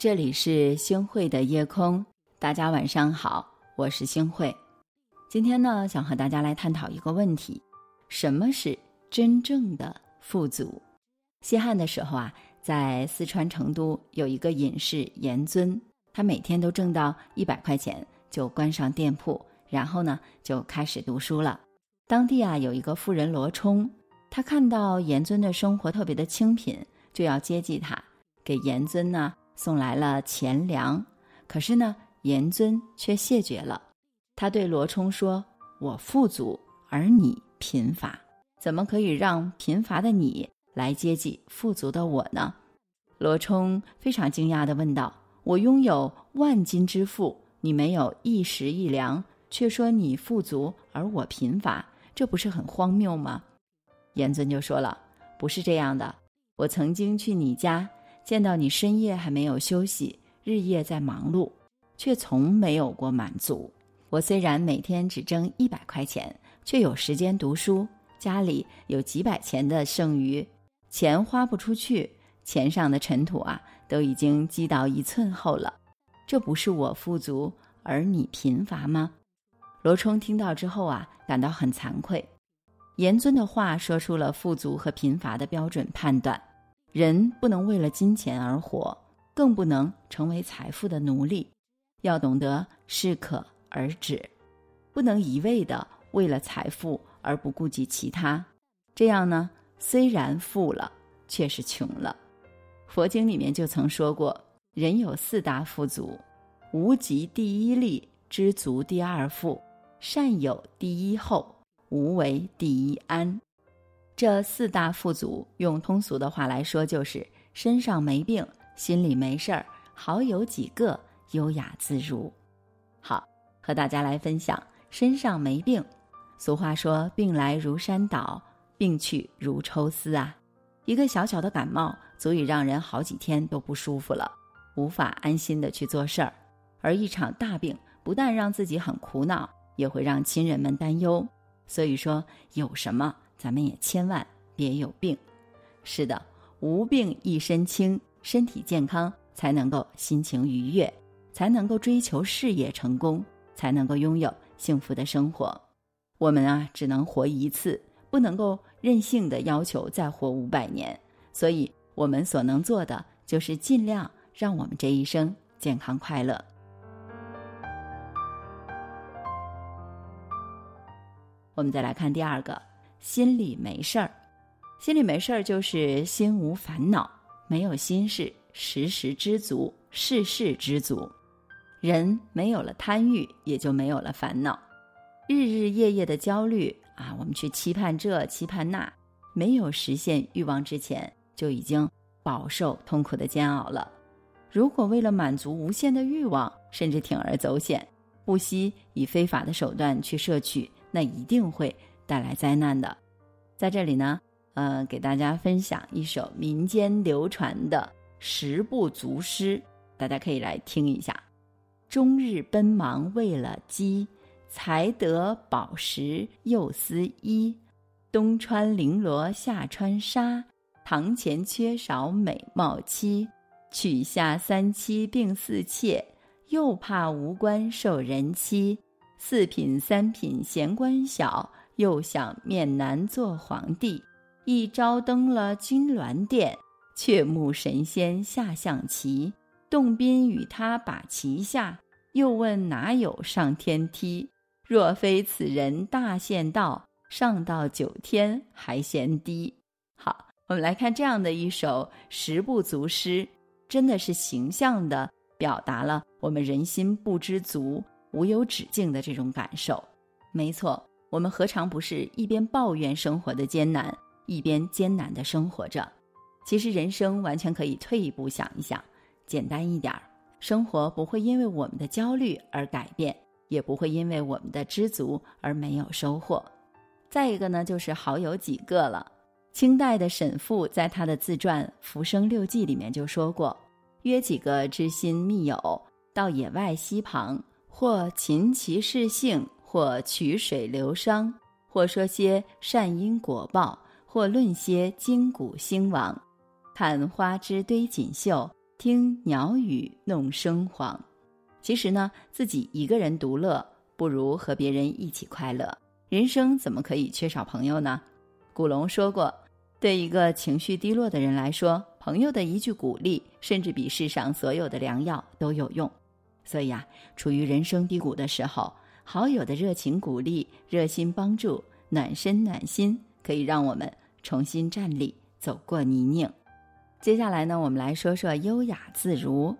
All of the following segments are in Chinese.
这里是星汇的夜空，大家晚上好，我是星汇。今天呢，想和大家来探讨一个问题：什么是真正的富足？西汉的时候啊，在四川成都有一个隐士严尊，他每天都挣到一百块钱，就关上店铺，然后呢就开始读书了。当地啊有一个富人罗冲，他看到严尊的生活特别的清贫，就要接济他，给严尊呢送来了钱粮。可是呢，严尊却谢绝了。他对罗冲说：“我富足，而你贫乏，怎么可以让贫乏的你来接济富足的我呢？”罗冲非常惊讶的问道：“我拥有万金之富，你没有一食一粮，却说你富足而我贫乏，这不是很荒谬吗？”严尊就说了：“不是这样的，我曾经去你家，见到你深夜还没有休息，日夜在忙碌，却从没有过满足。”我虽然每天只挣一百块钱，却有时间读书，家里有几百钱的剩余，钱花不出去，钱上的尘土啊，都已经积到一寸厚了。这不是我富足，而你贫乏吗？罗冲听到之后啊，感到很惭愧。严尊的话说出了富足和贫乏的标准判断：人不能为了金钱而活，更不能成为财富的奴隶，要懂得适可。而止，不能一味的为了财富而不顾及其他，这样呢，虽然富了，却是穷了。佛经里面就曾说过，人有四大富足：无极第一利，知足第二富，善有第一厚，无为第一安。这四大富足，用通俗的话来说，就是身上没病，心里没事儿，好友几个，优雅自如。好。和大家来分享，身上没病。俗话说：“病来如山倒，病去如抽丝啊。”一个小小的感冒，足以让人好几天都不舒服了，无法安心的去做事儿。而一场大病，不但让自己很苦恼，也会让亲人们担忧。所以说，有什么咱们也千万别有病。是的，无病一身轻，身体健康才能够心情愉悦，才能够追求事业成功。才能够拥有幸福的生活。我们啊，只能活一次，不能够任性的要求再活五百年。所以，我们所能做的就是尽量让我们这一生健康快乐。我们再来看第二个，心里没事儿。心里没事儿就是心无烦恼，没有心事，时时知足，事事知足。人没有了贪欲，也就没有了烦恼。日日夜夜的焦虑啊，我们去期盼这期盼那，没有实现欲望之前，就已经饱受痛苦的煎熬了。如果为了满足无限的欲望，甚至铤而走险，不惜以非法的手段去摄取，那一定会带来灾难的。在这里呢，呃，给大家分享一首民间流传的十不足诗，大家可以来听一下。终日奔忙为了饥，才得饱食又思衣。冬穿绫罗夏穿纱，堂前缺少美貌妻。娶下三妻并四妾，又怕无官受人欺。四品三品嫌官小，又想面南做皇帝。一朝登了金銮殿，却慕神仙下象棋。洞宾与他把旗下，又问哪有上天梯？若非此人大限到，上到九天还嫌低。好，我们来看这样的一首十不足诗，真的是形象的表达了我们人心不知足、无有止境的这种感受。没错，我们何尝不是一边抱怨生活的艰难，一边艰难的生活着？其实人生完全可以退一步想一想。简单一点儿，生活不会因为我们的焦虑而改变，也不会因为我们的知足而没有收获。再一个呢，就是好友几个了。清代的沈复在他的自传《浮生六记》里面就说过：“约几个知心密友到野外溪旁，或琴棋试兴，或曲水流觞，或说些善因果报，或论些今古兴亡，看花枝堆锦绣。”听鸟语弄声簧。其实呢，自己一个人独乐，不如和别人一起快乐。人生怎么可以缺少朋友呢？古龙说过，对一个情绪低落的人来说，朋友的一句鼓励，甚至比世上所有的良药都有用。所以啊，处于人生低谷的时候，好友的热情鼓励、热心帮助、暖身暖心，可以让我们重新站立，走过泥泞。接下来呢，我们来说说优雅自如。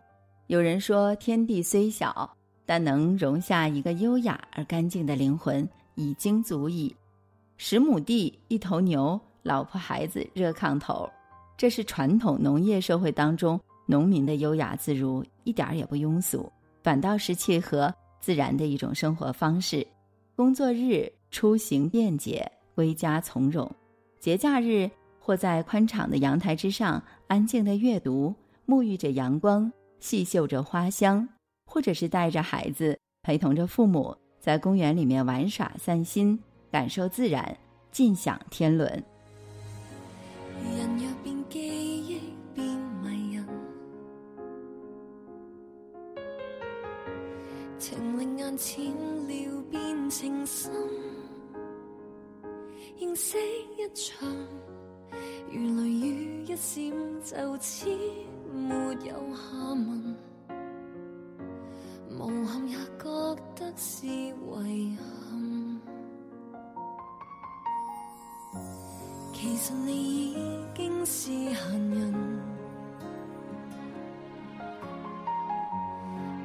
有人说，天地虽小，但能容下一个优雅而干净的灵魂，已经足矣。十亩地，一头牛，老婆孩子热炕头，这是传统农业社会当中农民的优雅自如，一点儿也不庸俗，反倒是切合自然的一种生活方式。工作日出行便捷，归家从容；节假日。或在宽敞的阳台之上安静的阅读，沐浴着阳光，细嗅着花香；或者是带着孩子，陪同着父母，在公园里面玩耍散心，感受自然，尽享天伦。情令眼浅了变情深，认识一场。如雷雨一闪，就此没有下文。无憾也觉得是遗憾。其实你已经是闲人。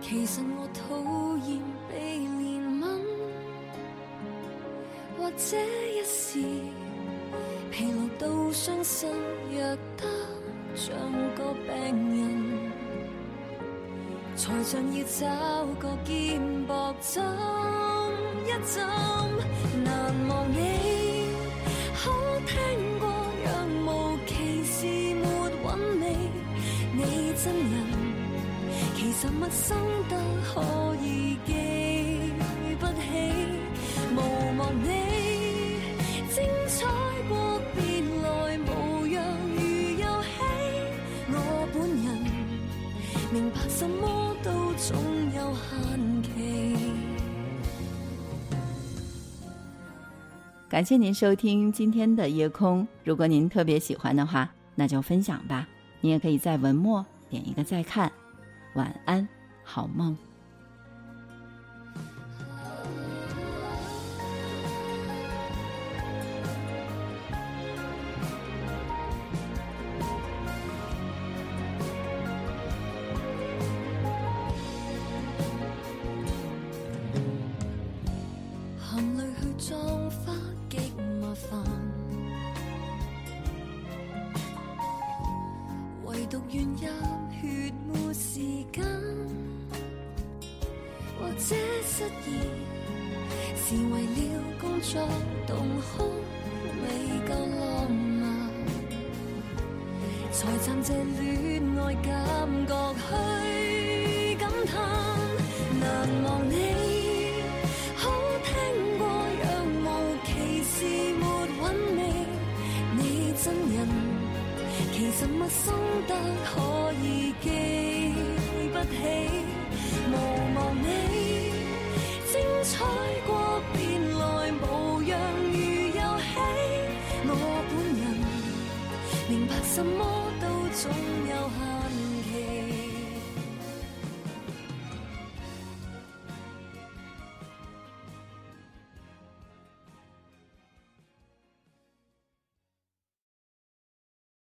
其实我讨厌被怜悯，或者一时。疲劳到伤心，弱得像个病人，才像要找个肩膊枕一枕。难忘你，可听过若无其事没韵味，你真人其实陌生得可以记不起，无望你精彩。什么都总有限期。感谢您收听今天的夜空。如果您特别喜欢的话，那就分享吧。你也可以在文末点一个再看。晚安，好梦。失意是为了工作动哭，未够浪漫，才暂借恋爱感觉去感叹，难忘你。好听过若无其事没韵味，你真人。其实陌生得可以记不起，彩过便来无恙如游戏。我本人明白什么都总有限。